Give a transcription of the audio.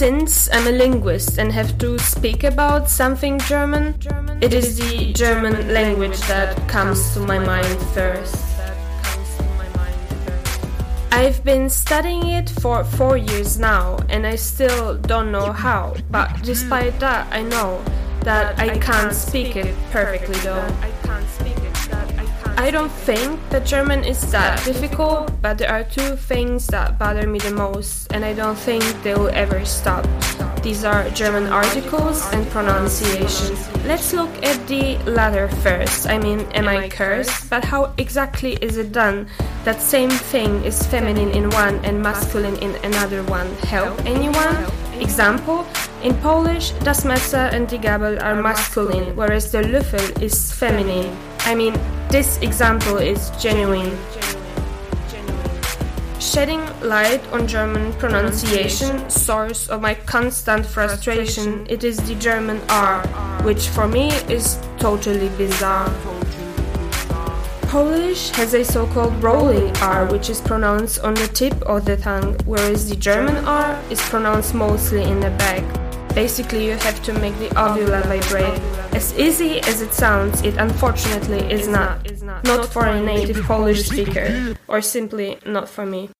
Since I'm a linguist and have to speak about something German, it is the German language that comes to my mind first. I've been studying it for four years now and I still don't know how, but despite that, I know that I can't speak it perfectly though. I don't think that German is that difficult, but there are two things that bother me the most, and I don't think they will ever stop. These are German articles and pronunciation. Let's look at the latter first. I mean, am I cursed? But how exactly is it done? That same thing is feminine in one and masculine in another one. Help anyone? Example, in Polish, das Messer and die Gabel are masculine, whereas the Löffel is feminine. I mean, this example is genuine. Shedding light on German pronunciation, source of my constant frustration, it is the German R, which for me is totally bizarre. Polish has a so-called rolling R, which is pronounced on the tip of the tongue, whereas the German R is pronounced mostly in the back. Basically, you have to make the uvula vibrate. As easy as it sounds, it unfortunately is not. Not for a native Polish speaker, or simply not for me.